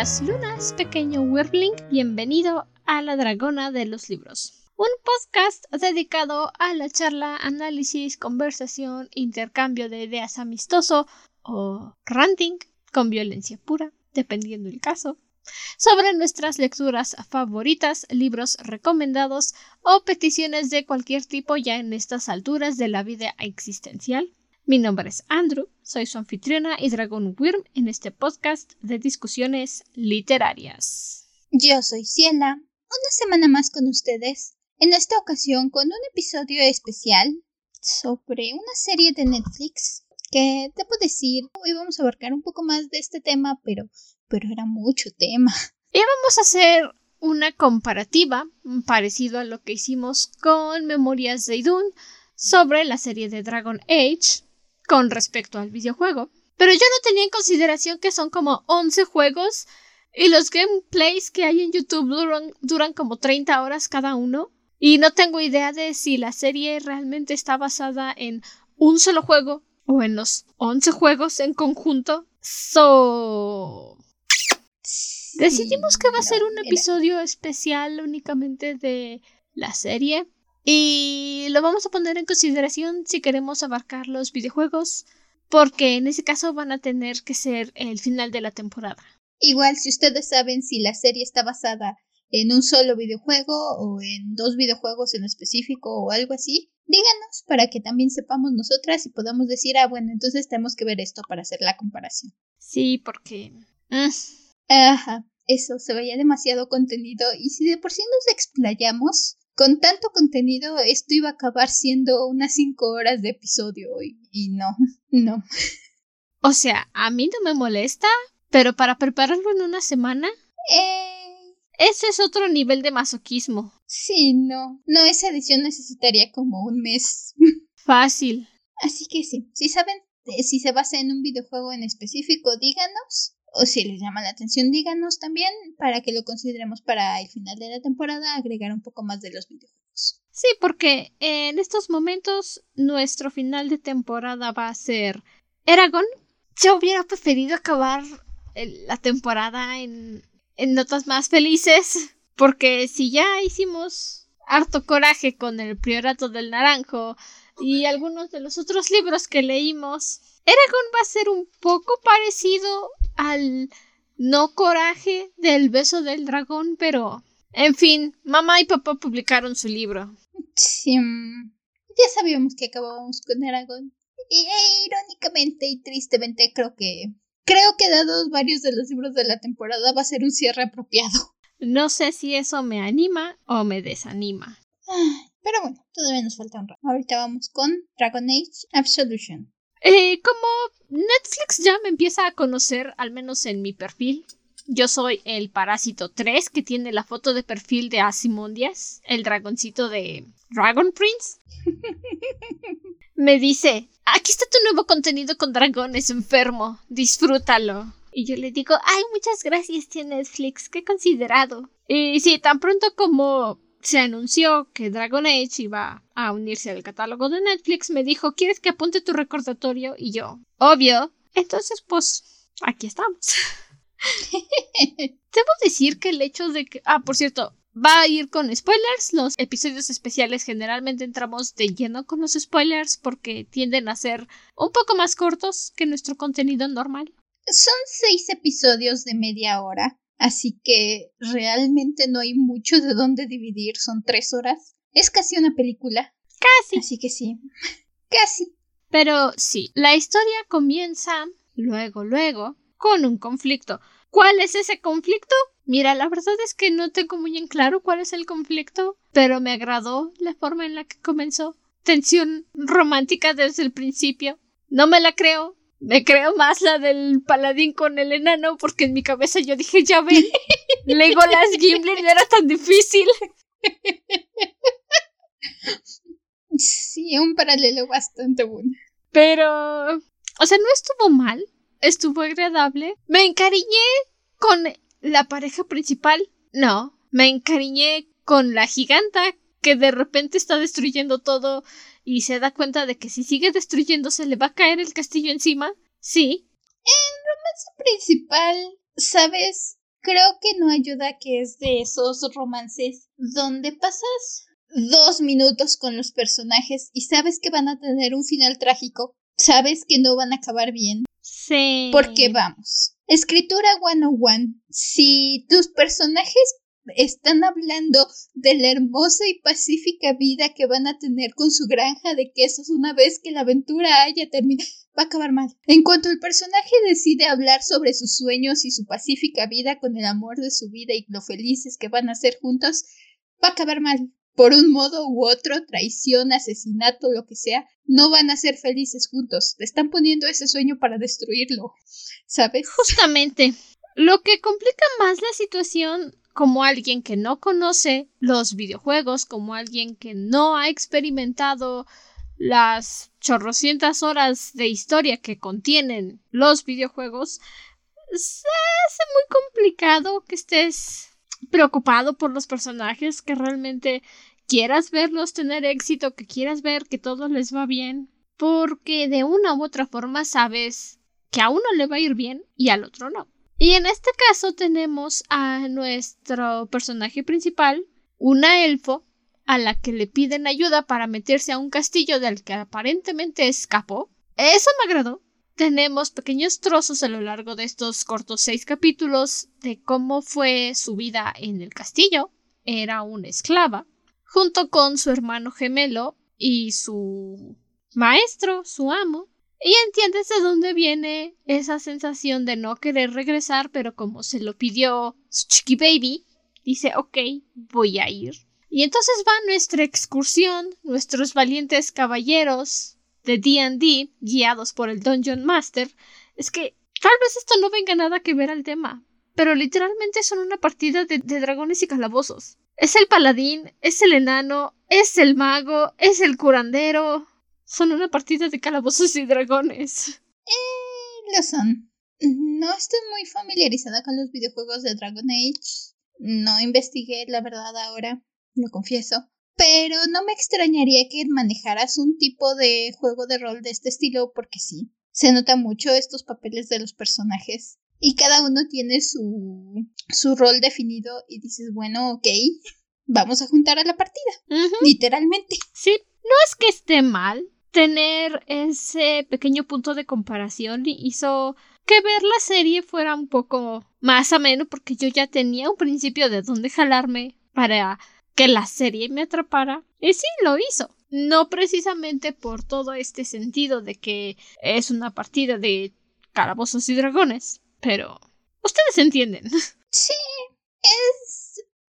Lunas, pequeño Wyrmling. Bienvenido a La Dragona de los Libros. Un podcast dedicado a la charla, análisis, conversación, intercambio de ideas amistoso o ranting con violencia pura, dependiendo el caso, sobre nuestras lecturas favoritas, libros recomendados o peticiones de cualquier tipo ya en estas alturas de la vida existencial. Mi nombre es Andrew, soy su anfitriona y Dragon Wyrm en este podcast de discusiones literarias. Yo soy Ciela, una semana más con ustedes, en esta ocasión con un episodio especial sobre una serie de Netflix que debo decir, hoy vamos a abarcar un poco más de este tema, pero, pero era mucho tema. Y vamos a hacer una comparativa parecido a lo que hicimos con Memorias de Idun sobre la serie de Dragon Age con respecto al videojuego. Pero yo no tenía en consideración que son como 11 juegos y los gameplays que hay en YouTube duran, duran como 30 horas cada uno. Y no tengo idea de si la serie realmente está basada en un solo juego o en los 11 juegos en conjunto. So. Decidimos que va a ser un episodio especial únicamente de la serie. Y lo vamos a poner en consideración si queremos abarcar los videojuegos, porque en ese caso van a tener que ser el final de la temporada. Igual, si ustedes saben si la serie está basada en un solo videojuego o en dos videojuegos en específico o algo así, díganos para que también sepamos nosotras y podamos decir, ah, bueno, entonces tenemos que ver esto para hacer la comparación. Sí, porque... Mm. Ajá, eso, se veía demasiado contenido y si de por sí nos explayamos, con tanto contenido esto iba a acabar siendo unas cinco horas de episodio y, y no, no. O sea, a mí no me molesta, pero para prepararlo en una semana... Eh ese es otro nivel de masoquismo. Sí, no. No, esa edición necesitaría como un mes. Fácil. Así que sí, si saben si se basa en un videojuego en específico, díganos. O si les llama la atención, díganos también para que lo consideremos para el final de la temporada, agregar un poco más de los videojuegos. Sí, porque en estos momentos nuestro final de temporada va a ser Eragon. Yo hubiera preferido acabar la temporada en en notas más felices, porque si ya hicimos harto coraje con el Priorato del Naranjo y algunos de los otros libros que leímos, Eragon va a ser un poco parecido al no coraje del beso del dragón, pero en fin, mamá y papá publicaron su libro. Sí, mm, ya sabíamos que acabábamos con Eragon. Y e, irónicamente y tristemente creo que Creo que dados varios de los libros de la temporada va a ser un cierre apropiado. No sé si eso me anima o me desanima. pero bueno, todavía nos falta un rato. Ahorita vamos con Dragon Age Absolution. Eh, como Netflix ya me empieza a conocer, al menos en mi perfil, yo soy el Parásito 3, que tiene la foto de perfil de Asimondias, el dragoncito de Dragon Prince. me dice, aquí está tu nuevo contenido con dragones enfermo, disfrútalo. Y yo le digo, ay, muchas gracias, tío Netflix, qué considerado. Y sí, tan pronto como se anunció que Dragon Age iba a unirse al catálogo de Netflix, me dijo, ¿quieres que apunte tu recordatorio? Y yo, obvio. Entonces, pues, aquí estamos. Debo decir que el hecho de que... Ah, por cierto, va a ir con spoilers. Los episodios especiales generalmente entramos de lleno con los spoilers porque tienden a ser un poco más cortos que nuestro contenido normal. Son seis episodios de media hora, así que realmente no hay mucho de dónde dividir. Son tres horas. Es casi una película. Casi. Así que sí. Casi. Pero sí, la historia comienza luego, luego, con un conflicto. ¿Cuál es ese conflicto? Mira, la verdad es que no tengo muy en claro cuál es el conflicto, pero me agradó la forma en la que comenzó. Tensión romántica desde el principio. No me la creo. Me creo más la del paladín con el enano porque en mi cabeza yo dije, ya ven, las Gimli no era tan difícil. Sí, un paralelo bastante bueno. Pero, o sea, no estuvo mal, estuvo agradable. Me encariñé con la pareja principal. No, me encariñé con la giganta que de repente está destruyendo todo y se da cuenta de que si sigue destruyéndose le va a caer el castillo encima. Sí. En romance principal, ¿sabes? creo que no ayuda que es de esos romances donde pasas dos minutos con los personajes y sabes que van a tener un final trágico, sabes que no van a acabar bien. Sí. Porque vamos, escritura 101, si tus personajes están hablando de la hermosa y pacífica vida que van a tener con su granja de quesos una vez que la aventura haya terminado. Va a acabar mal. En cuanto el personaje decide hablar sobre sus sueños y su pacífica vida con el amor de su vida y lo felices que van a ser juntos, va a acabar mal. Por un modo u otro, traición, asesinato, lo que sea, no van a ser felices juntos. Le están poniendo ese sueño para destruirlo. ¿Sabes? Justamente. Lo que complica más la situación como alguien que no conoce los videojuegos, como alguien que no ha experimentado las chorrocientas horas de historia que contienen los videojuegos, se hace muy complicado que estés preocupado por los personajes, que realmente quieras verlos tener éxito, que quieras ver que todo les va bien, porque de una u otra forma sabes que a uno le va a ir bien y al otro no. Y en este caso tenemos a nuestro personaje principal, una elfo, a la que le piden ayuda para meterse a un castillo del que aparentemente escapó. Eso me agradó. Tenemos pequeños trozos a lo largo de estos cortos seis capítulos de cómo fue su vida en el castillo. Era una esclava, junto con su hermano gemelo y su maestro, su amo, y entiendes de dónde viene esa sensación de no querer regresar, pero como se lo pidió su chiqui baby, dice, ok, voy a ir. Y entonces va nuestra excursión, nuestros valientes caballeros de D&D, guiados por el Dungeon Master. Es que tal vez esto no venga nada que ver al tema, pero literalmente son una partida de, de dragones y calabozos. Es el paladín, es el enano, es el mago, es el curandero, son una partida de calabozos y dragones. Eh, lo son. No estoy muy familiarizada con los videojuegos de Dragon Age. No investigué, la verdad, ahora, lo confieso. Pero no me extrañaría que manejaras un tipo de juego de rol de este estilo, porque sí. Se nota mucho estos papeles de los personajes. Y cada uno tiene su, su rol definido. Y dices, bueno, ok, vamos a juntar a la partida. Literalmente. Sí, no es que esté mal tener ese pequeño punto de comparación hizo que ver la serie fuera un poco más ameno porque yo ya tenía un principio de dónde jalarme para que la serie me atrapara. Y sí, lo hizo. No precisamente por todo este sentido de que es una partida de calabozos y dragones, pero ustedes entienden. Sí, es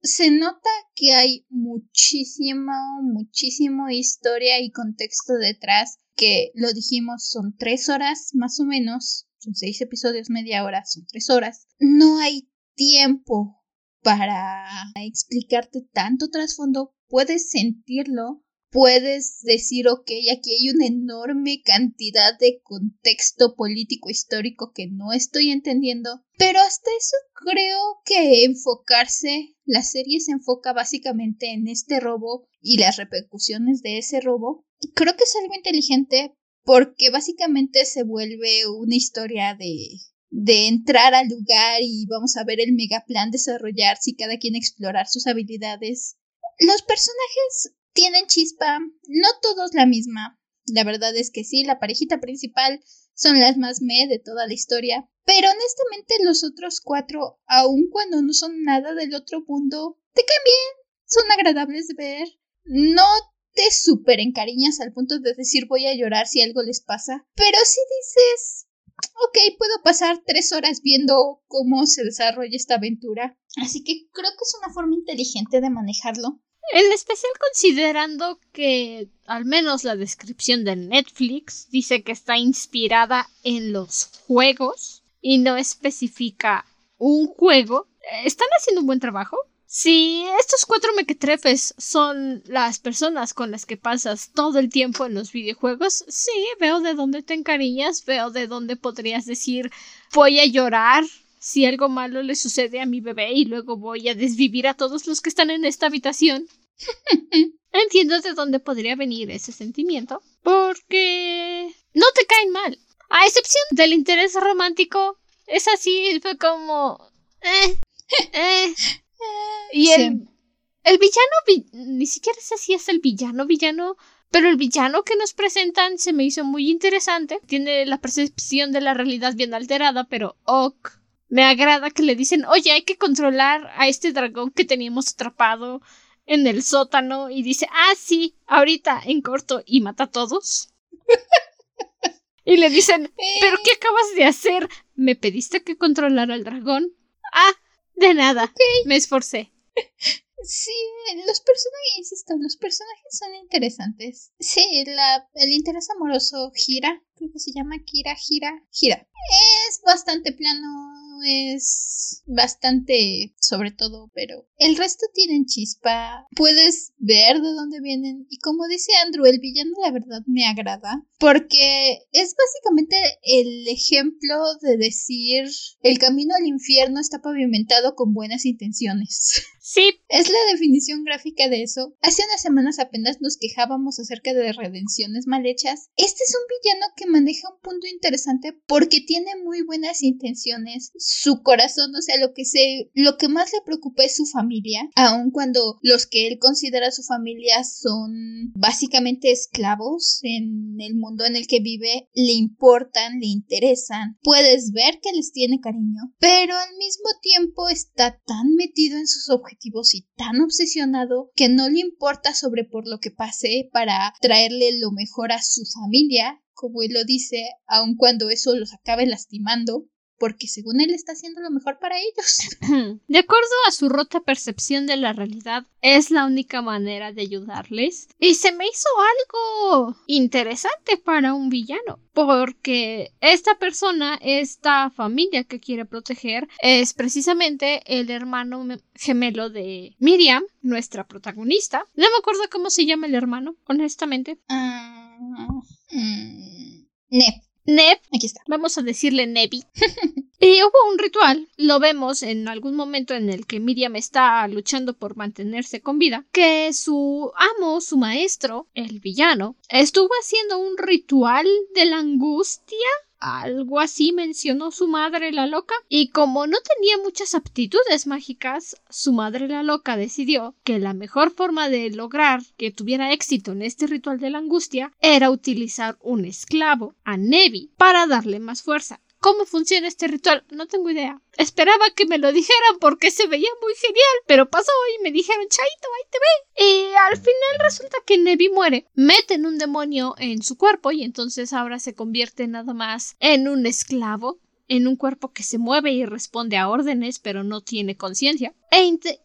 se nota que hay muchísimo, muchísimo historia y contexto detrás, que lo dijimos, son tres horas más o menos, son seis episodios, media hora, son tres horas. No hay tiempo para explicarte tanto trasfondo, puedes sentirlo, puedes decir, ok, aquí hay una enorme cantidad de contexto político histórico que no estoy entendiendo, pero hasta eso creo que enfocarse, la serie se enfoca básicamente en este robo y las repercusiones de ese robo. Creo que es algo inteligente porque básicamente se vuelve una historia de de entrar al lugar y vamos a ver el megaplan desarrollarse y cada quien explorar sus habilidades. Los personajes tienen chispa, no todos la misma. La verdad es que sí, la parejita principal son las más me de toda la historia. Pero honestamente los otros cuatro, aun cuando no son nada del otro mundo, te caen bien, son agradables de ver. No te super encariñas al punto de decir voy a llorar si algo les pasa. Pero si dices, ok, puedo pasar tres horas viendo cómo se desarrolla esta aventura. Así que creo que es una forma inteligente de manejarlo. En especial considerando que al menos la descripción de Netflix dice que está inspirada en los juegos y no especifica un juego. ¿Están haciendo un buen trabajo? Si estos cuatro mequetrefes son las personas con las que pasas todo el tiempo en los videojuegos, sí, veo de dónde te encariñas, veo de dónde podrías decir voy a llorar si algo malo le sucede a mi bebé y luego voy a desvivir a todos los que están en esta habitación. Entiendo de dónde podría venir ese sentimiento, porque no te caen mal. A excepción del interés romántico, es así, fue como... Eh. Eh, y el, el villano, ni siquiera sé si es el villano, villano, pero el villano que nos presentan se me hizo muy interesante. Tiene la percepción de la realidad bien alterada, pero ok. Me agrada que le dicen, oye, hay que controlar a este dragón que teníamos atrapado en el sótano. Y dice, ah, sí, ahorita en corto y mata a todos. y le dicen, ¿pero qué acabas de hacer? ¿Me pediste que controlara al dragón? Ah, de nada. Me esforcé. Sí, los personajes, insisto, los personajes son interesantes. Sí, la, el interés amoroso gira, creo que se llama Kira, gira, gira. Es bastante plano, es bastante sobre todo, pero el resto tienen chispa. Puedes ver de dónde vienen y como dice Andrew, el villano la verdad me agrada porque es básicamente el ejemplo de decir el camino al infierno está pavimentado con buenas intenciones. Sí. Es la definición gráfica de eso. Hace unas semanas apenas nos quejábamos acerca de redenciones mal hechas. Este es un villano que maneja un punto interesante porque tiene muy buenas intenciones. Su corazón, o sea, lo que se, lo que más le preocupa es su familia, aun cuando los que él considera su familia son básicamente esclavos en el mundo en el que vive, le importan, le interesan. Puedes ver que les tiene cariño, pero al mismo tiempo está tan metido en sus objetivos y tan obsesionado que no le importa sobre por lo que pase para traerle lo mejor a su familia como él lo dice, aun cuando eso los acabe lastimando, porque según él está haciendo lo mejor para ellos. De acuerdo a su rota percepción de la realidad, es la única manera de ayudarles. Y se me hizo algo interesante para un villano, porque esta persona, esta familia que quiere proteger, es precisamente el hermano gemelo de Miriam, nuestra protagonista. No me acuerdo cómo se llama el hermano, honestamente. Ah, mm, Neb. Aquí está. Vamos a decirle Nebi. y hubo un ritual, lo vemos en algún momento en el que Miriam está luchando por mantenerse con vida, que su amo, su maestro, el villano, estuvo haciendo un ritual de la angustia algo así mencionó su madre la loca, y como no tenía muchas aptitudes mágicas, su madre la loca decidió que la mejor forma de lograr que tuviera éxito en este ritual de la angustia era utilizar un esclavo, a Nevi, para darle más fuerza. ¿Cómo funciona este ritual? No tengo idea. Esperaba que me lo dijeran porque se veía muy genial, pero pasó y me dijeron, Chaito, ahí te ve. Y al final resulta que Nevi muere. Meten un demonio en su cuerpo y entonces ahora se convierte nada más en un esclavo en un cuerpo que se mueve y responde a órdenes pero no tiene conciencia.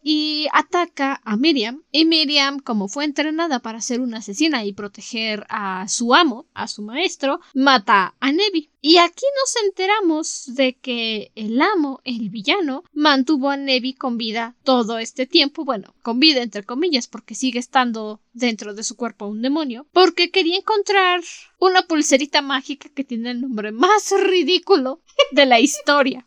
Y ataca a Miriam. Y Miriam, como fue entrenada para ser una asesina y proteger a su amo, a su maestro, mata a Nevi. Y aquí nos enteramos de que el amo, el villano, mantuvo a Nevi con vida todo este tiempo. Bueno, con vida entre comillas, porque sigue estando dentro de su cuerpo un demonio. Porque quería encontrar una pulserita mágica que tiene el nombre más ridículo de la historia.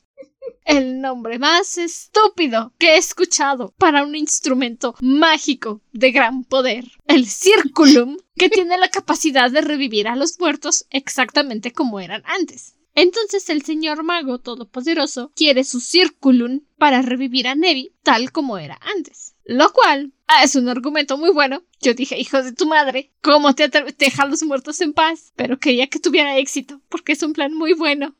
El nombre más estúpido que he escuchado para un instrumento mágico de gran poder. El Circulum, que tiene la capacidad de revivir a los muertos exactamente como eran antes. Entonces el señor mago todopoderoso quiere su Circulum para revivir a Nevi tal como era antes. Lo cual es un argumento muy bueno. Yo dije, hijo de tu madre, ¿cómo te, deja a los muertos en paz? Pero quería que tuviera éxito, porque es un plan muy bueno.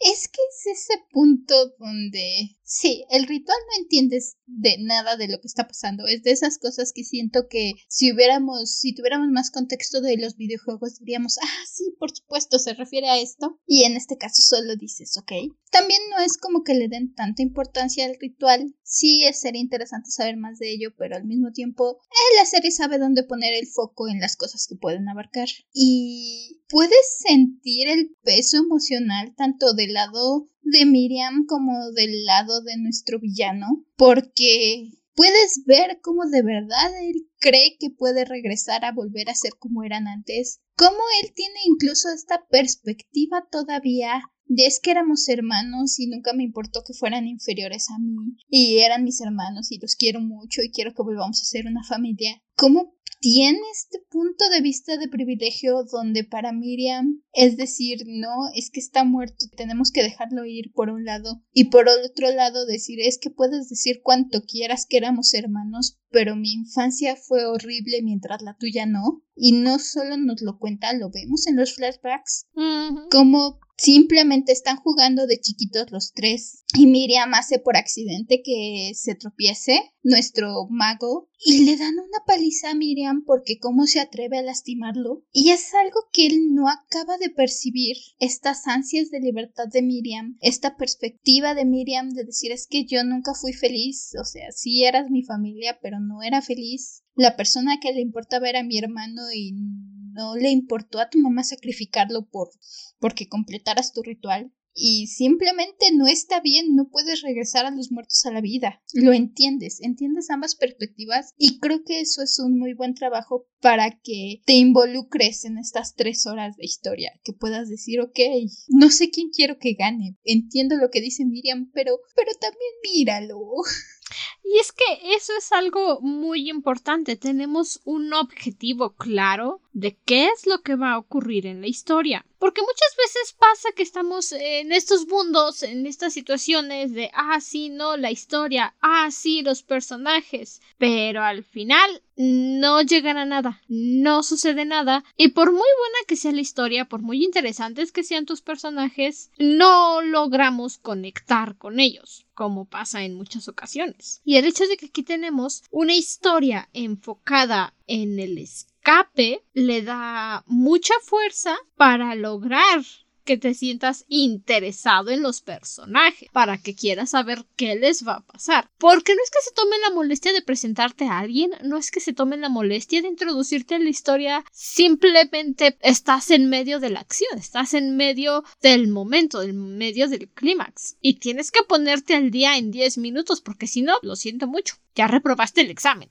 Es que es ese punto donde Sí, el ritual no entiendes de nada de lo que está pasando. Es de esas cosas que siento que si hubiéramos, si tuviéramos más contexto de los videojuegos, diríamos, ah, sí, por supuesto, se refiere a esto. Y en este caso solo dices, ok. También no es como que le den tanta importancia al ritual. Sí, sería interesante saber más de ello, pero al mismo tiempo, eh, la serie sabe dónde poner el foco en las cosas que pueden abarcar. Y puedes sentir el peso emocional tanto del lado de Miriam como del lado de nuestro villano, porque puedes ver cómo de verdad él cree que puede regresar a volver a ser como eran antes, cómo él tiene incluso esta perspectiva todavía de es que éramos hermanos y nunca me importó que fueran inferiores a mí y eran mis hermanos y los quiero mucho y quiero que volvamos a ser una familia. ¿Cómo tiene este punto de vista de privilegio donde para Miriam es decir, no, es que está muerto, tenemos que dejarlo ir por un lado y por otro lado decir, es que puedes decir cuanto quieras que éramos hermanos, pero mi infancia fue horrible mientras la tuya no. Y no solo nos lo cuenta, lo vemos en los flashbacks, como Simplemente están jugando de chiquitos los tres y Miriam hace por accidente que se tropiece nuestro mago y le dan una paliza a Miriam porque cómo se atreve a lastimarlo y es algo que él no acaba de percibir estas ansias de libertad de Miriam esta perspectiva de Miriam de decir es que yo nunca fui feliz o sea sí eras mi familia pero no era feliz la persona que le importaba era mi hermano y no le importó a tu mamá sacrificarlo por porque completaras tu ritual y simplemente no está bien, no puedes regresar a los muertos a la vida. Lo entiendes, entiendes ambas perspectivas y creo que eso es un muy buen trabajo para que te involucres en estas tres horas de historia, que puedas decir, ok, no sé quién quiero que gane, entiendo lo que dice Miriam, pero, pero también míralo. Y es que eso es algo muy importante. Tenemos un objetivo claro de qué es lo que va a ocurrir en la historia. Porque muchas veces pasa que estamos en estos mundos, en estas situaciones de, ah, sí, no, la historia, ah, sí, los personajes. Pero al final no llegan a nada, no sucede nada. Y por muy buena que sea la historia, por muy interesantes que sean tus personajes, no logramos conectar con ellos, como pasa en muchas ocasiones. Y el hecho de que aquí tenemos una historia enfocada en el escape le da mucha fuerza para lograr que te sientas interesado en los personajes, para que quieras saber qué les va a pasar. Porque no es que se tomen la molestia de presentarte a alguien, no es que se tomen la molestia de introducirte en la historia, simplemente estás en medio de la acción, estás en medio del momento, en medio del clímax. Y tienes que ponerte al día en 10 minutos, porque si no, lo siento mucho, ya reprobaste el examen.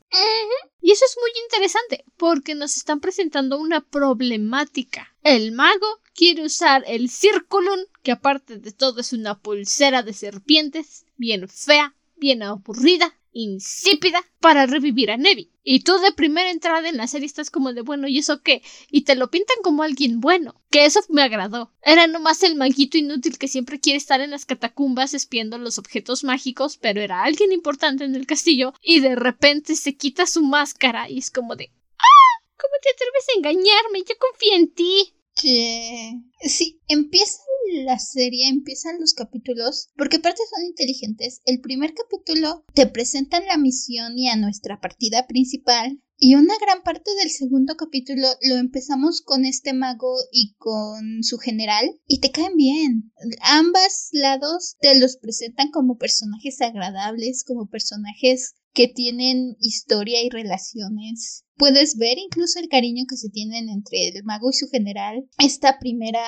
Y eso es muy interesante, porque nos están presentando una problemática. El mago quiere usar el Circulum, que aparte de todo es una pulsera de serpientes, bien fea, bien aburrida, insípida, para revivir a Nevi. Y tú de primera entrada en la serie estás como de bueno, ¿y eso qué? Y te lo pintan como alguien bueno. Que eso me agradó. Era nomás el maguito inútil que siempre quiere estar en las catacumbas espiando los objetos mágicos, pero era alguien importante en el castillo y de repente se quita su máscara y es como de ¡Ah! ¿Cómo te atreves a engañarme? Yo confío en ti. Que sí, empieza la serie, empiezan los capítulos, porque aparte son inteligentes. El primer capítulo te presentan la misión y a nuestra partida principal. Y una gran parte del segundo capítulo lo empezamos con este mago y con su general y te caen bien. Ambas lados te los presentan como personajes agradables, como personajes que tienen historia y relaciones. Puedes ver incluso el cariño que se tienen entre el mago y su general. Esta primera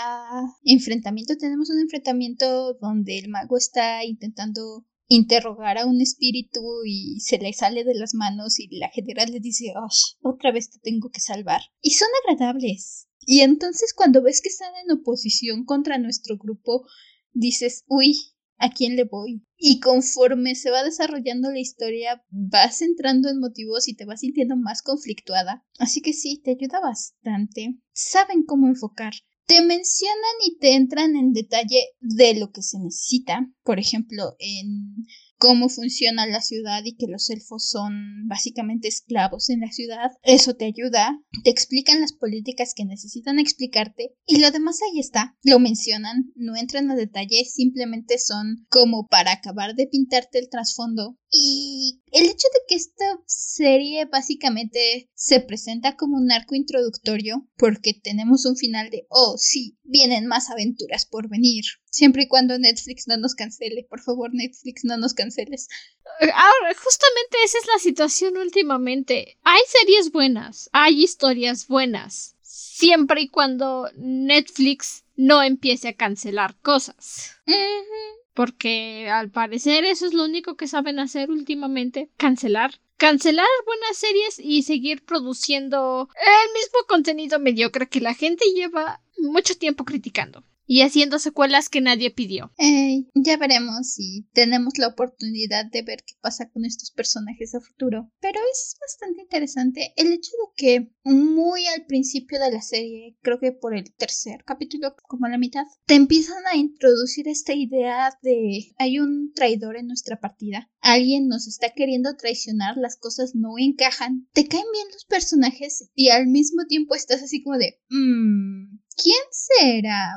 enfrentamiento, tenemos un enfrentamiento donde el mago está intentando interrogar a un espíritu y se le sale de las manos y la general le dice, otra vez te tengo que salvar. Y son agradables. Y entonces cuando ves que están en oposición contra nuestro grupo, dices, uy, a quién le voy. Y conforme se va desarrollando la historia, vas entrando en motivos y te vas sintiendo más conflictuada. Así que sí, te ayuda bastante. Saben cómo enfocar. Te mencionan y te entran en detalle de lo que se necesita. Por ejemplo, en cómo funciona la ciudad y que los elfos son básicamente esclavos en la ciudad. Eso te ayuda, te explican las políticas que necesitan explicarte y lo demás ahí está. Lo mencionan, no entran a detalle, simplemente son como para acabar de pintarte el trasfondo. Y el hecho de que esta serie básicamente se presenta como un arco introductorio porque tenemos un final de, oh, sí, vienen más aventuras por venir. Siempre y cuando Netflix no nos cancele. Por favor, Netflix, no nos canceles. Ahora, justamente esa es la situación últimamente. Hay series buenas, hay historias buenas. Siempre y cuando Netflix no empiece a cancelar cosas. Porque al parecer eso es lo único que saben hacer últimamente. Cancelar. Cancelar buenas series y seguir produciendo el mismo contenido mediocre que la gente lleva mucho tiempo criticando. Y haciendo secuelas que nadie pidió. ya veremos si tenemos la oportunidad de ver qué pasa con estos personajes a futuro. Pero es bastante interesante el hecho de que muy al principio de la serie, creo que por el tercer capítulo, como la mitad, te empiezan a introducir esta idea de hay un traidor en nuestra partida, alguien nos está queriendo traicionar, las cosas no encajan, te caen bien los personajes y al mismo tiempo estás así como de, mmm, ¿quién será?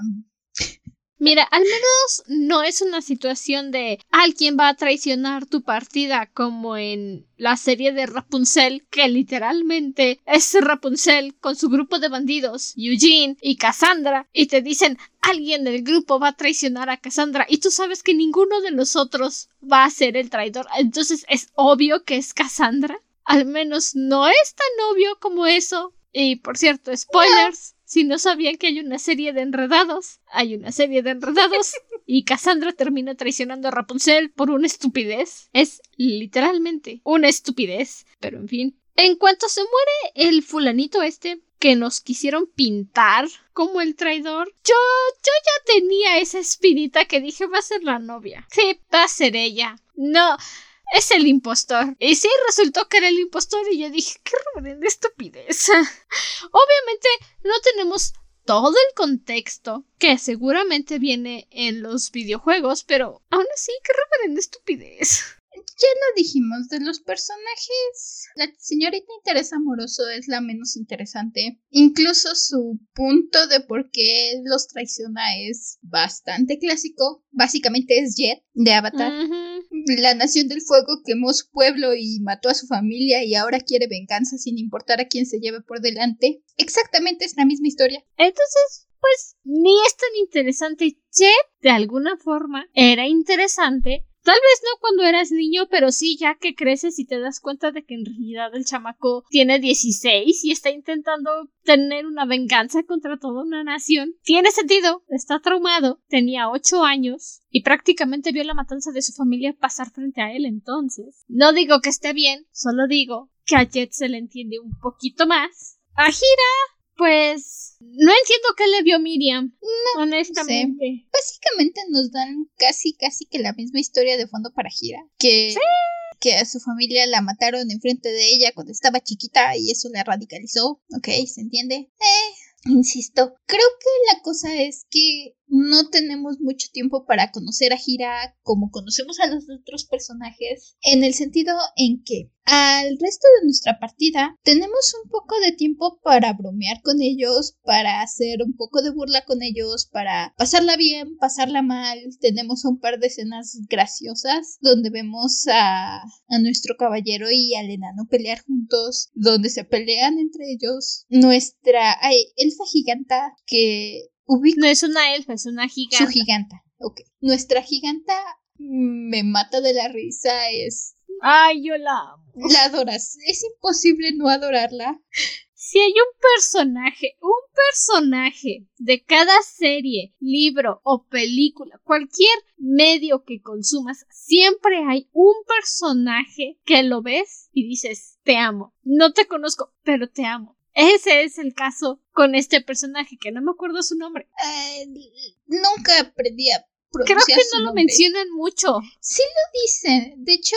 Mira, al menos no es una situación de alguien va a traicionar tu partida como en la serie de Rapunzel, que literalmente es Rapunzel con su grupo de bandidos, Eugene y Cassandra, y te dicen alguien del grupo va a traicionar a Cassandra y tú sabes que ninguno de nosotros va a ser el traidor. Entonces es obvio que es Cassandra. Al menos no es tan obvio como eso. Y por cierto, spoilers. Si no sabían que hay una serie de enredados, hay una serie de enredados y Cassandra termina traicionando a Rapunzel por una estupidez. Es literalmente una estupidez. Pero en fin. En cuanto se muere el fulanito este que nos quisieron pintar como el traidor, yo, yo ya tenía esa espinita que dije va a ser la novia. Sí, va a ser ella. No, es el impostor. Y sí, resultó que era el impostor y yo dije, qué reverenda estupidez. Obviamente no tenemos todo el contexto que seguramente viene en los videojuegos, pero aún así, qué reverenda estupidez. Ya lo dijimos, de los personajes, la señorita interés amoroso es la menos interesante. Incluso su punto de por qué los traiciona es bastante clásico. Básicamente es Jet de Avatar. La Nación del Fuego quemó su pueblo y mató a su familia y ahora quiere venganza sin importar a quién se lleve por delante. Exactamente es la misma historia. Entonces, pues ni es tan interesante. Jet, de alguna forma, era interesante Tal vez no cuando eras niño, pero sí ya que creces y te das cuenta de que en realidad el chamaco tiene 16 y está intentando tener una venganza contra toda una nación. Tiene sentido, está traumado, tenía 8 años y prácticamente vio la matanza de su familia pasar frente a él entonces. No digo que esté bien, solo digo que a Jet se le entiende un poquito más. A Gira pues no entiendo qué le vio Miriam, no, honestamente. Básicamente nos dan casi, casi que la misma historia de fondo para Gira. Que, que a su familia la mataron enfrente de ella cuando estaba chiquita y eso la radicalizó. Ok, ¿se entiende? Eh, insisto, creo que la cosa es que no tenemos mucho tiempo para conocer a Gira como conocemos a los otros personajes, en el sentido en que al resto de nuestra partida tenemos un poco de tiempo para bromear con ellos, para hacer un poco de burla con ellos, para pasarla bien, pasarla mal. Tenemos un par de escenas graciosas donde vemos a, a nuestro caballero y al enano pelear juntos, donde se pelean entre ellos. Nuestra ay, elfa giganta que no es una elfa, es una giganta. Su giganta, ok. Nuestra giganta me mata de la risa, es... Ay, yo la amo. La adoras, es imposible no adorarla. Si hay un personaje, un personaje de cada serie, libro o película, cualquier medio que consumas, siempre hay un personaje que lo ves y dices, te amo. No te conozco, pero te amo. Ese es el caso con este personaje, que no me acuerdo su nombre. Eh, nunca aprendí a Creo que no lo mencionan mucho. Sí lo dicen. De hecho,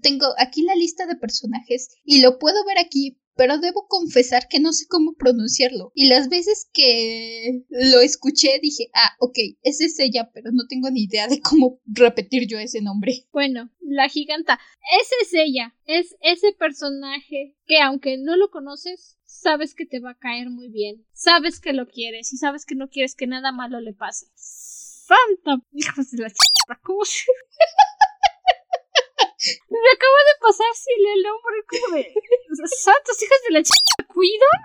tengo aquí la lista de personajes y lo puedo ver aquí, pero debo confesar que no sé cómo pronunciarlo. Y las veces que lo escuché dije, ah, ok, esa es ella, pero no tengo ni idea de cómo repetir yo ese nombre. Bueno, la giganta, esa es ella, es ese personaje que aunque no lo conoces, sabes que te va a caer muy bien, sabes que lo quieres y sabes que no quieres que nada malo le pase. Santa, hijos de la chica, ¿cómo se... Me acabo de pasar sin el nombre como de... Santos hijos de la chica, ¿Cuidon?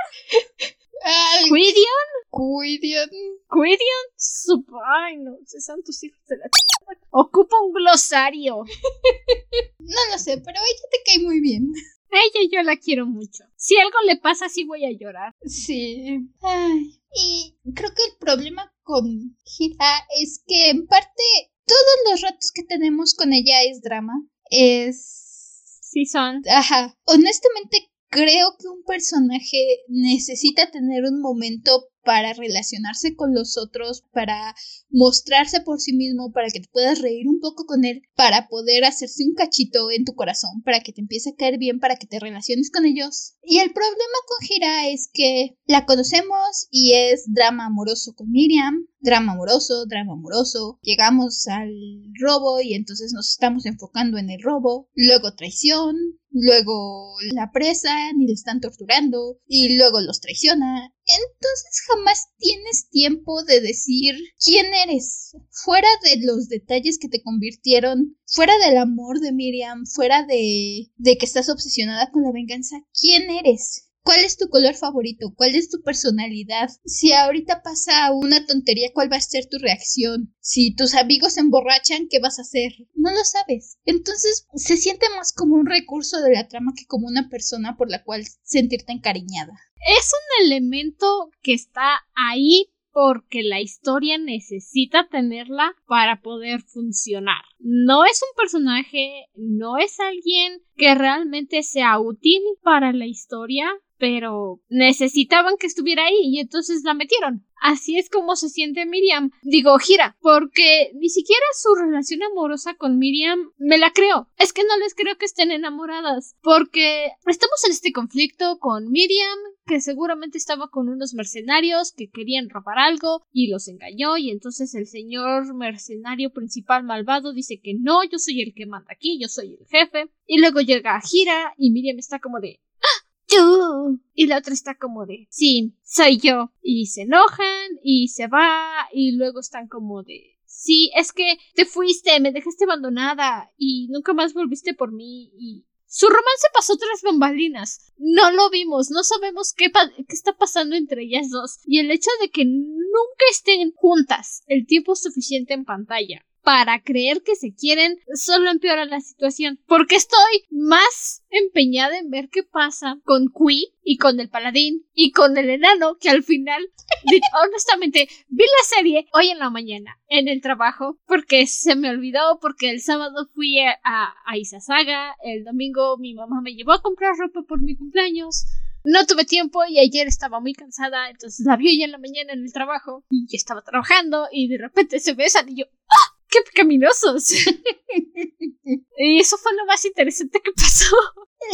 ¿Cuidion? Cuidion. Cuidion. Su... Ay, no, santos hijos de la chica. Ocupa un glosario. no lo sé, pero ella te cae muy bien. Ella yo la quiero mucho. Si algo le pasa, sí voy a llorar. Sí. Ay. Y creo que el problema con Hira es que en parte todos los ratos que tenemos con ella es drama. Es. Sí, son. Ajá. Honestamente, creo que un personaje necesita tener un momento para relacionarse con los otros, para mostrarse por sí mismo, para que te puedas reír un poco con él, para poder hacerse un cachito en tu corazón, para que te empiece a caer bien, para que te relaciones con ellos. Y el problema con Gira es que la conocemos y es drama amoroso con Miriam, drama amoroso, drama amoroso. Llegamos al robo y entonces nos estamos enfocando en el robo. Luego traición, luego la presa, ni le están torturando y luego los traiciona. Entonces jamás tienes tiempo de decir quién eres, fuera de los detalles que te convirtieron, fuera del amor de Miriam, fuera de, de que estás obsesionada con la venganza, ¿quién eres? ¿Cuál es tu color favorito? ¿Cuál es tu personalidad? Si ahorita pasa una tontería, ¿cuál va a ser tu reacción? Si tus amigos se emborrachan, ¿qué vas a hacer? No lo sabes. Entonces se siente más como un recurso de la trama que como una persona por la cual sentirte encariñada. Es un elemento que está ahí porque la historia necesita tenerla para poder funcionar. No es un personaje, no es alguien que realmente sea útil para la historia, pero necesitaban que estuviera ahí y entonces la metieron. Así es como se siente Miriam. Digo, gira, porque ni siquiera su relación amorosa con Miriam me la creo. Es que no les creo que estén enamoradas, porque estamos en este conflicto con Miriam, que seguramente estaba con unos mercenarios que querían robar algo y los engañó y entonces el señor mercenario principal malvado dice que no, yo soy el que manda aquí, yo soy el jefe. Y luego llega Gira y Miriam está como de y la otra está como de, sí, soy yo. Y se enojan y se va y luego están como de, sí, es que te fuiste, me dejaste abandonada y nunca más volviste por mí y... Su romance pasó tras bambalinas. No lo vimos, no sabemos qué, qué está pasando entre ellas dos. Y el hecho de que nunca estén juntas el tiempo suficiente en pantalla para creer que se quieren solo empeora la situación. Porque estoy más empeñada en ver qué pasa con Kui y con el paladín y con el enano que al final, honestamente, vi la serie hoy en la mañana en el trabajo porque se me olvidó porque el sábado fui a, a Isasaga, el domingo mi mamá me llevó a comprar ropa por mi cumpleaños. No tuve tiempo y ayer estaba muy cansada, entonces la vi hoy en la mañana en el trabajo y estaba trabajando y de repente se besan y yo ¡Ah! ¡Qué pecaminosos! y eso fue lo más interesante que pasó.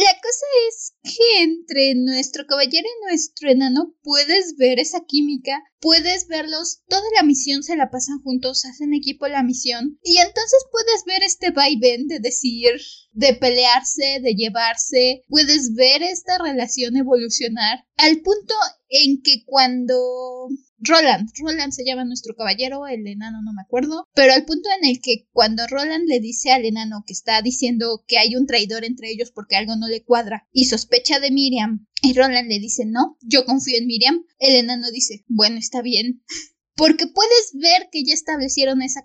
La cosa es que entre nuestro caballero y nuestro enano puedes ver esa química, puedes verlos, toda la misión se la pasan juntos, hacen equipo la misión, y entonces puedes ver este vaivén de decir, de pelearse, de llevarse, puedes ver esta relación evolucionar al punto en que cuando Roland, Roland se llama nuestro caballero, el enano no me acuerdo, pero al punto en el que cuando Roland le dice al enano que está diciendo que hay un traidor entre ellos porque algo no le cuadra y sospecha de Miriam, y Roland le dice no, yo confío en Miriam, el enano dice, bueno, está bien. Porque puedes ver que ya establecieron esa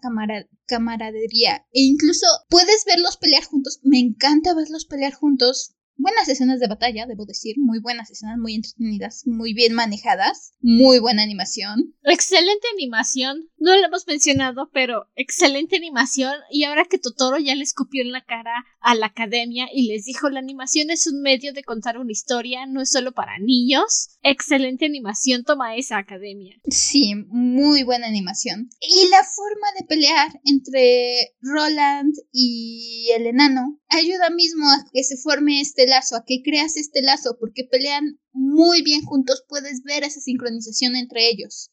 camaradería e incluso puedes verlos pelear juntos. Me encanta verlos pelear juntos buenas escenas de batalla, debo decir, muy buenas escenas, muy entretenidas, muy bien manejadas, muy buena animación. Excelente animación, no lo hemos mencionado, pero excelente animación y ahora que Totoro ya le escupió en la cara a la academia y les dijo la animación es un medio de contar una historia, no es solo para niños, excelente animación toma esa academia. Sí, muy buena animación. Y la forma de pelear entre Roland y el enano ayuda mismo a que se forme este lazo, a que creas este lazo, porque pelean muy bien juntos, puedes ver esa sincronización entre ellos.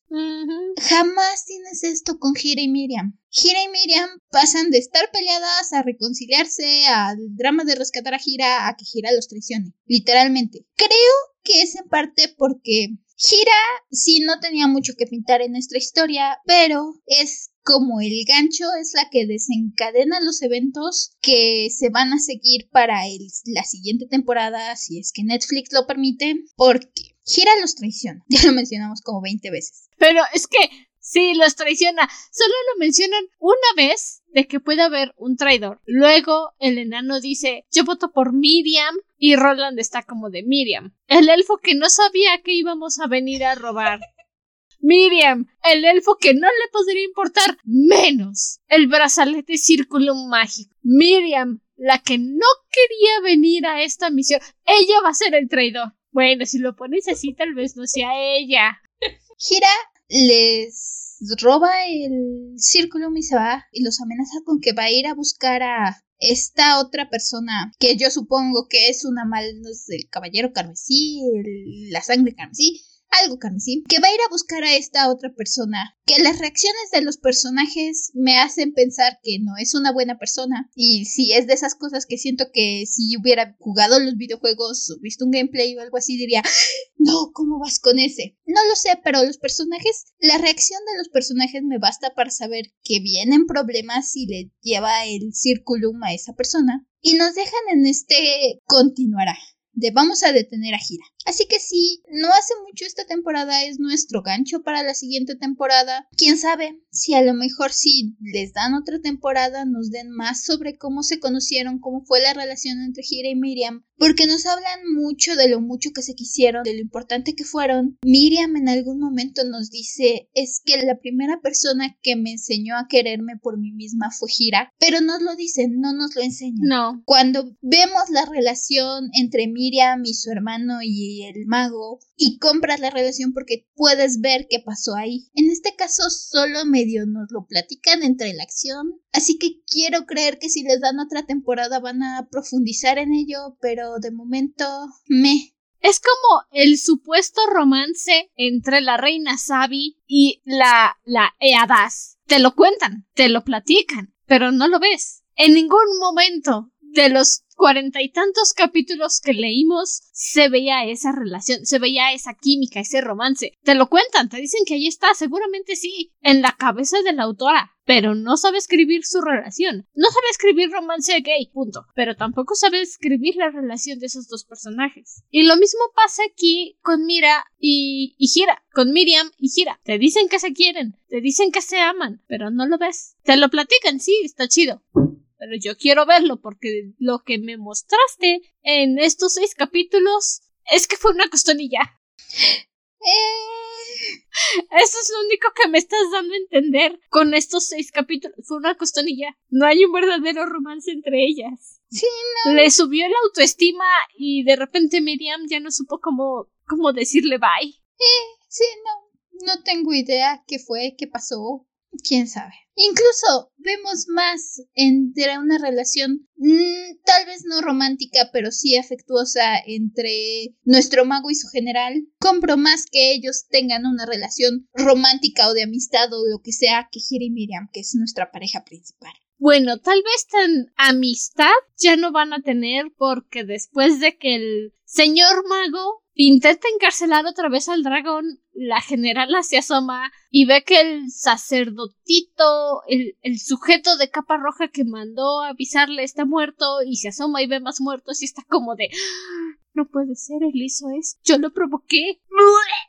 Jamás tienes esto con Gira y Miriam. Gira y Miriam pasan de estar peleadas a reconciliarse, al drama de rescatar a Gira, a que Gira los traicione, literalmente. Creo que es en parte porque Gira sí no tenía mucho que pintar en nuestra historia, pero es como el gancho es la que desencadena los eventos que se van a seguir para la siguiente temporada, si es que Netflix lo permite, porque Gira los traiciona. Ya lo mencionamos como 20 veces. Pero es que sí, los traiciona. Solo lo mencionan una vez de que puede haber un traidor. Luego el enano dice, yo voto por Miriam y Roland está como de Miriam. El elfo que no sabía que íbamos a venir a robar. Miriam, el elfo que no le podría importar menos el brazalete círculo mágico. Miriam, la que no quería venir a esta misión. Ella va a ser el traidor. Bueno, si lo pones así, tal vez no sea ella. Gira les roba el círculo y se va y los amenaza con que va a ir a buscar a esta otra persona que yo supongo que es una mal, no sé, el caballero carmesí, la sangre carmesí, algo carmesí, que va a ir a buscar a esta otra persona, que las reacciones de los personajes me hacen pensar que no es una buena persona y si es de esas cosas que siento que si hubiera jugado los videojuegos o visto un gameplay o algo así diría, no, ¿cómo vas con ese? No lo sé, pero los personajes, la reacción de los personajes me basta para saber que vienen problemas si le lleva el círculum a esa persona y nos dejan en este continuará de vamos a detener a Gira. Así que sí, no hace mucho esta temporada es nuestro gancho para la siguiente temporada. Quién sabe si a lo mejor si les dan otra temporada nos den más sobre cómo se conocieron, cómo fue la relación entre Gira y Miriam, porque nos hablan mucho de lo mucho que se quisieron, de lo importante que fueron. Miriam en algún momento nos dice es que la primera persona que me enseñó a quererme por mí misma fue Gira, pero nos lo dicen, no nos lo enseñan. No. Cuando vemos la relación entre Miriam y su hermano y el mago y compras la relación porque puedes ver qué pasó ahí. En este caso solo medio nos lo platican entre la acción, así que quiero creer que si les dan otra temporada van a profundizar en ello, pero de momento me es como el supuesto romance entre la reina Sabi y la, la Eadas. Te lo cuentan, te lo platican, pero no lo ves. En ningún momento de los cuarenta y tantos capítulos que leímos se veía esa relación, se veía esa química, ese romance. Te lo cuentan, te dicen que ahí está, seguramente sí, en la cabeza de la autora, pero no sabe escribir su relación. No sabe escribir romance gay, punto. Pero tampoco sabe escribir la relación de esos dos personajes. Y lo mismo pasa aquí con Mira y, y Gira, con Miriam y Gira. Te dicen que se quieren, te dicen que se aman, pero no lo ves. Te lo platican, sí, está chido pero yo quiero verlo porque lo que me mostraste en estos seis capítulos es que fue una costonilla. Eh... Eso es lo único que me estás dando a entender con estos seis capítulos. Fue una costonilla. No hay un verdadero romance entre ellas. Sí, no. Le subió la autoestima y de repente Miriam ya no supo cómo, cómo decirle bye. Eh, sí, no. No tengo idea qué fue, qué pasó. Quién sabe. Incluso vemos más entre una relación mm, tal vez no romántica, pero sí afectuosa entre nuestro mago y su general. Compro más que ellos tengan una relación romántica o de amistad o lo que sea que Gira y Miriam, que es nuestra pareja principal. Bueno, tal vez tan amistad ya no van a tener porque después de que el señor mago intenta encarcelar otra vez al dragón, la generala se asoma y ve que el sacerdotito, el, el, sujeto de capa roja que mandó avisarle está muerto y se asoma y ve más muertos y está como de no puede ser, él hizo eso. Yo lo provoqué.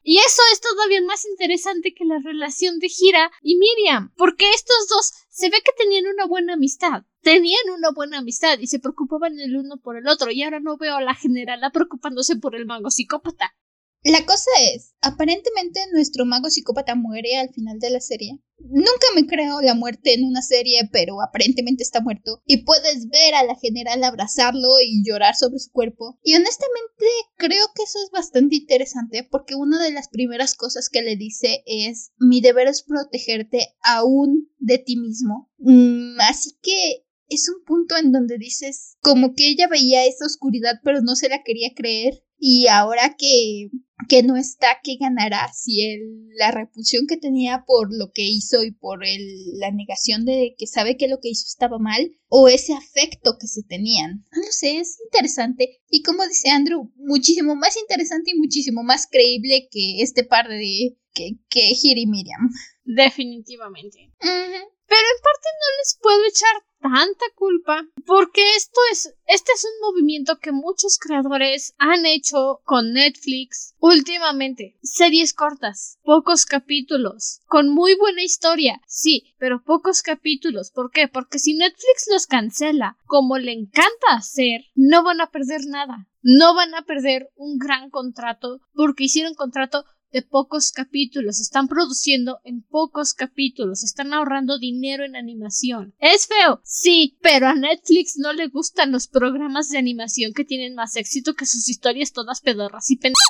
Y eso es todavía más interesante que la relación de Gira y Miriam, porque estos dos se ve que tenían una buena amistad. Tenían una buena amistad y se preocupaban el uno por el otro, y ahora no veo a la generala preocupándose por el mago psicópata. La cosa es, aparentemente nuestro mago psicópata muere al final de la serie. Nunca me creo la muerte en una serie, pero aparentemente está muerto. Y puedes ver a la general abrazarlo y llorar sobre su cuerpo. Y honestamente creo que eso es bastante interesante porque una de las primeras cosas que le dice es mi deber es protegerte aún de ti mismo. Mm, así que es un punto en donde dices como que ella veía esa oscuridad pero no se la quería creer y ahora que que no está, que ganará si el, la repulsión que tenía por lo que hizo y por el, la negación de que sabe que lo que hizo estaba mal o ese afecto que se tenían. No lo sé, es interesante y como dice Andrew, muchísimo más interesante y muchísimo más creíble que este par de que, que y Miriam. Definitivamente. Pero en parte no les puedo echar tanta culpa porque esto es este es un movimiento que muchos creadores han hecho con Netflix últimamente. Series cortas pocos capítulos con muy buena historia sí pero pocos capítulos. ¿por qué? porque si Netflix los cancela como le encanta hacer no van a perder nada. No van a perder un gran contrato porque hicieron contrato de pocos capítulos, están produciendo en pocos capítulos, están ahorrando dinero en animación. ¿Es feo? Sí, pero a Netflix no le gustan los programas de animación que tienen más éxito que sus historias todas pedorras y pendejas.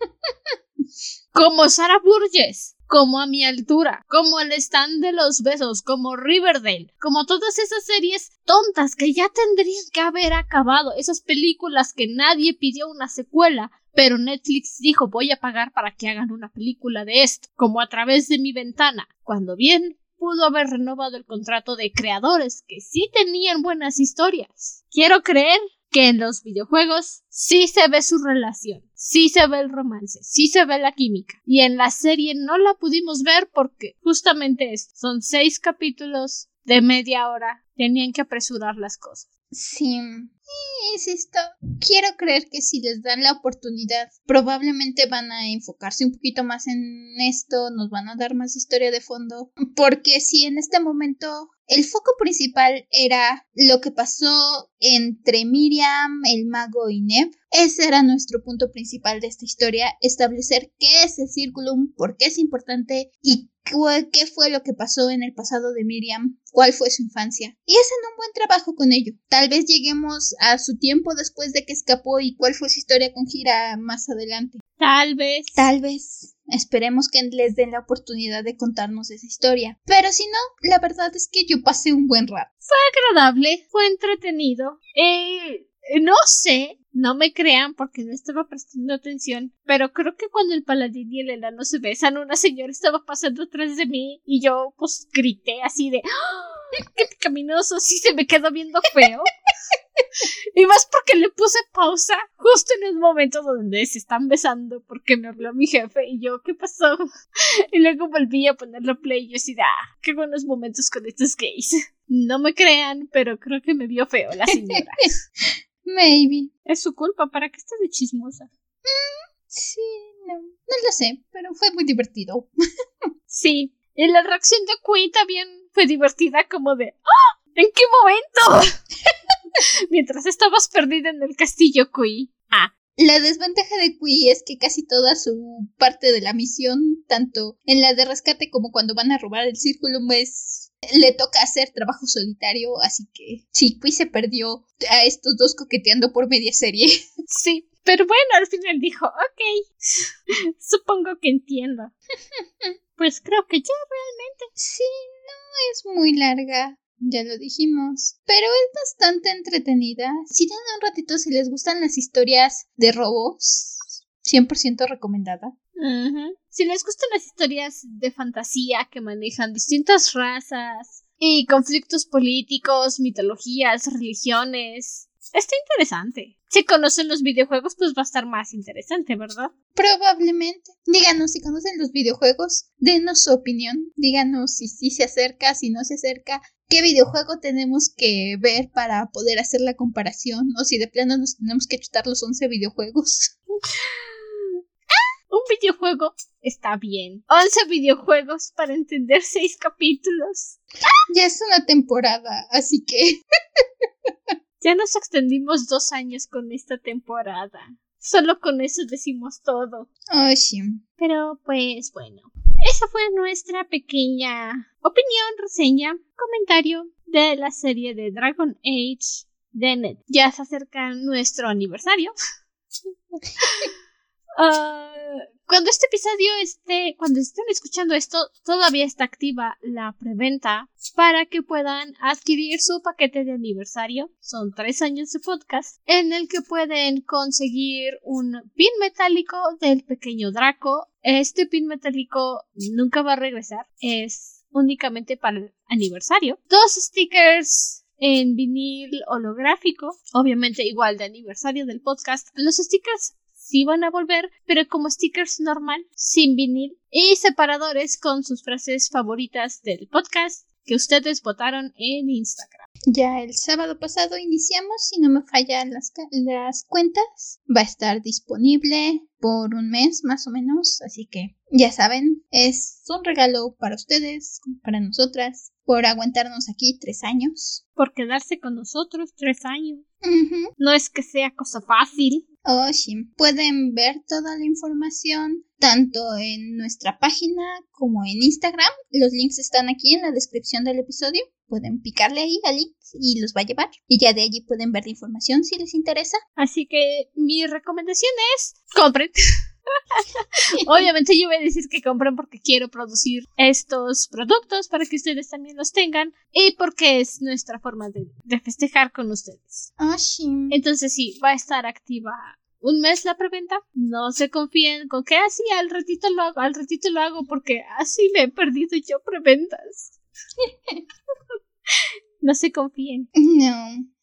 como Sarah Burgess, como a mi altura, como el stand de los besos, como Riverdale, como todas esas series tontas que ya tendrían que haber acabado, esas películas que nadie pidió una secuela, pero Netflix dijo voy a pagar para que hagan una película de esto, como a través de mi ventana, cuando bien pudo haber renovado el contrato de creadores que sí tenían buenas historias. Quiero creer que en los videojuegos sí se ve su relación, sí se ve el romance, sí se ve la química. Y en la serie no la pudimos ver porque justamente esto, son seis capítulos de media hora, tenían que apresurar las cosas. Sí, insisto, quiero creer que si les dan la oportunidad, probablemente van a enfocarse un poquito más en esto, nos van a dar más historia de fondo, porque si en este momento el foco principal era lo que pasó entre Miriam, el mago y Neb. Ese era nuestro punto principal de esta historia, establecer qué es el círculo, por qué es importante y qué fue lo que pasó en el pasado de Miriam, cuál fue su infancia. Y hacen un buen trabajo con ello. Tal vez lleguemos a su tiempo después de que escapó y cuál fue su historia con Gira más adelante. Tal vez. Tal vez. Esperemos que les den la oportunidad de contarnos esa historia. Pero si no, la verdad es que yo pasé un buen rato. Fue agradable, fue entretenido. Eh, no sé, no me crean porque no estaba prestando atención, pero creo que cuando el paladín y el enano se besan, una señora estaba pasando atrás de mí y yo pues grité así de ¡Ah! ¡Qué caminoso! Sí se me quedó viendo feo. Y más porque le puse pausa justo en el momento donde se están besando porque me habló mi jefe y yo, ¿qué pasó? Y luego volví a ponerlo play y yo así, ah, qué buenos momentos con estos gays. No me crean, pero creo que me vio feo la señora. Maybe. Es su culpa, ¿para qué está de chismosa? Mm, sí, no, no lo sé, pero fue muy divertido. sí, y la reacción de Queen también fue divertida, como de ¡Ah! ¿En qué momento? Mientras estabas perdida en el castillo Kui. Ah. La desventaja de Kui es que casi toda su parte de la misión, tanto en la de rescate como cuando van a robar el círculo, es le toca hacer trabajo solitario, así que Kui se perdió a estos dos coqueteando por media serie. Sí, pero bueno, al final dijo, ok, supongo que entiendo. Pues creo que ya realmente. Sí, no es muy larga ya lo dijimos. Pero es bastante entretenida. Si tienen un ratito, si les gustan las historias de robos, 100% recomendada. Si les gustan las historias de fantasía que manejan distintas razas y conflictos políticos, mitologías, religiones, está interesante. Si conocen los videojuegos, pues va a estar más interesante, ¿verdad? Probablemente. Díganos si conocen los videojuegos, denos su opinión. Díganos si sí se acerca, si no se acerca, qué videojuego tenemos que ver para poder hacer la comparación o si de plano nos tenemos que chutar los 11 videojuegos. Un videojuego está bien. 11 videojuegos para entender 6 capítulos. Ya es una temporada, así que... ya nos extendimos dos años con esta temporada. Solo con eso decimos todo. Oh, sí. Pero pues bueno. Esa fue nuestra pequeña opinión, reseña, comentario de la serie de Dragon Age de Net. Ya se acerca nuestro aniversario. Ah, cuando este episodio esté, cuando estén escuchando esto, todavía está activa la preventa para que puedan adquirir su paquete de aniversario. Son tres años de podcast en el que pueden conseguir un pin metálico del pequeño Draco. Este pin metálico nunca va a regresar. Es únicamente para el aniversario. Dos stickers en vinil holográfico, obviamente igual de aniversario del podcast. Los stickers sí van a volver, pero como stickers normal, sin vinil y separadores con sus frases favoritas del podcast que ustedes votaron en Instagram. Ya el sábado pasado iniciamos, si no me fallan las, las cuentas, va a estar disponible por un mes más o menos, así que ya saben, es un regalo para ustedes, para nosotras, por aguantarnos aquí tres años. Por quedarse con nosotros tres años. No es que sea cosa fácil. Oh, sí. Pueden ver toda la información tanto en nuestra página como en Instagram. Los links están aquí en la descripción del episodio. Pueden picarle ahí al link y los va a llevar. Y ya de allí pueden ver la información si les interesa. Así que mi recomendación es compren. Obviamente yo voy a decir que compren porque quiero producir estos productos para que ustedes también los tengan y porque es nuestra forma de, de festejar con ustedes. Ah, sí. Entonces sí, va a estar activa un mes la preventa. No se confíen con que así al ratito lo hago, al ratito lo hago porque así me he perdido yo preventas. no se confíen. No.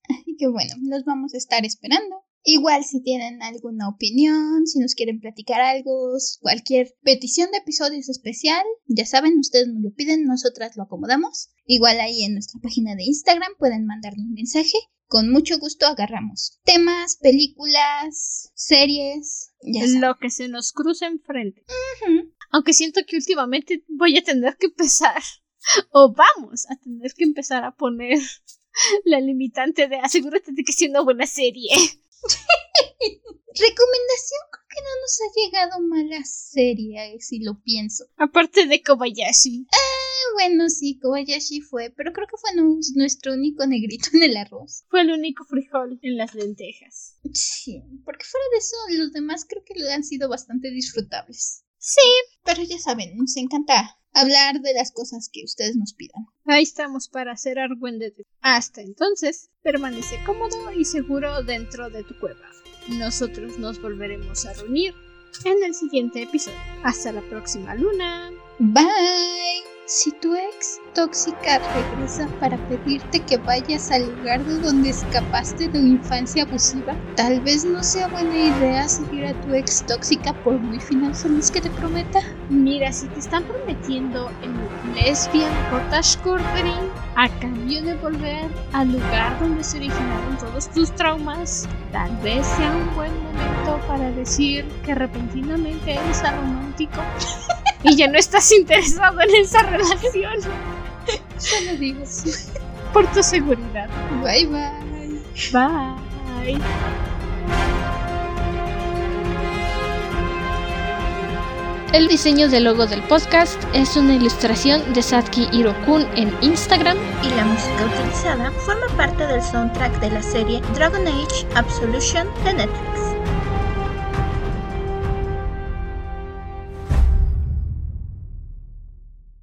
Así que bueno, los vamos a estar esperando. Igual si tienen alguna opinión, si nos quieren platicar algo, cualquier petición de episodios especial, ya saben, ustedes nos lo piden, nosotras lo acomodamos. Igual ahí en nuestra página de Instagram pueden mandarnos un mensaje. Con mucho gusto agarramos temas, películas, series, ya saben. Lo que se nos cruce enfrente. Aunque siento que últimamente voy a tener que empezar, o vamos a tener que empezar a poner la limitante de asegúrate de que sea una buena serie. Recomendación, creo que no nos ha llegado mala serie, eh, si lo pienso. Aparte de Kobayashi. Ah, bueno, sí, Kobayashi fue, pero creo que fue nu- nuestro único negrito en el arroz. Fue el único frijol en las lentejas. Sí, porque fuera de eso, los demás creo que han sido bastante disfrutables. Sí, Pero ya saben, nos encanta hablar de las cosas que ustedes nos pidan. ahí estamos para hacer argüendete. Hasta entonces, permanece cómodo y seguro dentro de tu cueva. Nosotros nos volveremos a reunir en el siguiente episodio. Hasta la próxima luna. Bye. Si tu ex tóxica regresa para pedirte que vayas al lugar de donde escapaste de una infancia abusiva, tal vez no sea buena idea seguir a tu ex tóxica por muy final feliz que te prometa. Mira, si te están prometiendo el lesbian cottage quartering a cambio de volver al lugar donde se originaron todos tus traumas, tal vez sea un buen momento para decir que repentinamente eres romántico y ya no estás interesado en esa relación Solo digo sí. por tu seguridad. Bye bye. Bye. El diseño del logo del podcast es una ilustración de Satki Hirokun en Instagram. Y la música utilizada forma parte del soundtrack de la serie Dragon Age Absolution de Netflix.